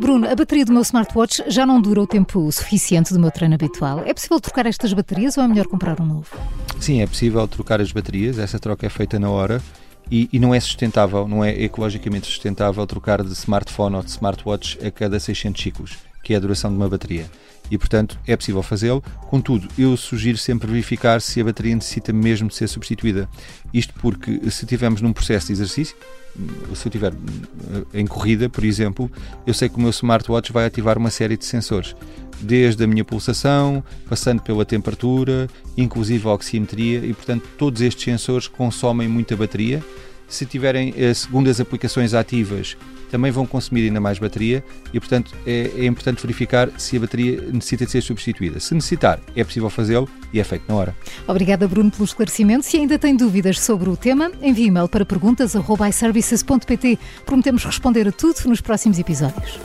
Bruno, a bateria do meu smartwatch já não dura o tempo suficiente do meu treino habitual. É possível trocar estas baterias ou é melhor comprar um novo? Sim, é possível trocar as baterias, essa troca é feita na hora e, e, não é sustentável, não é ecologicamente sustentável trocar de smartphone ou de smartwatch a cada 600 ciclos, que é a duração de uma bateria. E, portanto, é possível fazê-lo. Contudo, eu sugiro sempre verificar se a bateria necessita mesmo de ser substituída. Isto porque, se estivermos num processo de exercício, se eu estiver em corrida, por exemplo, eu sei que o meu smartwatch vai ativar uma série de sensores desde a minha pulsação, passando pela temperatura, inclusive a oximetria, e portanto todos estes sensores consomem muita bateria. Se tiverem, eh, segundo as aplicações ativas, também vão consumir ainda mais bateria e, portanto, é, é, importante verificar se a bateria necessita de ser substituída. Se necessitar, é possível fazê-lo e é feito na hora. Obrigada, Bruno, pelo esclarecimento. Se ainda tem dúvidas sobre o tema, envie e-mail para perguntas.iservices.pt. Prometemos responder a tudo nos próximos episódios.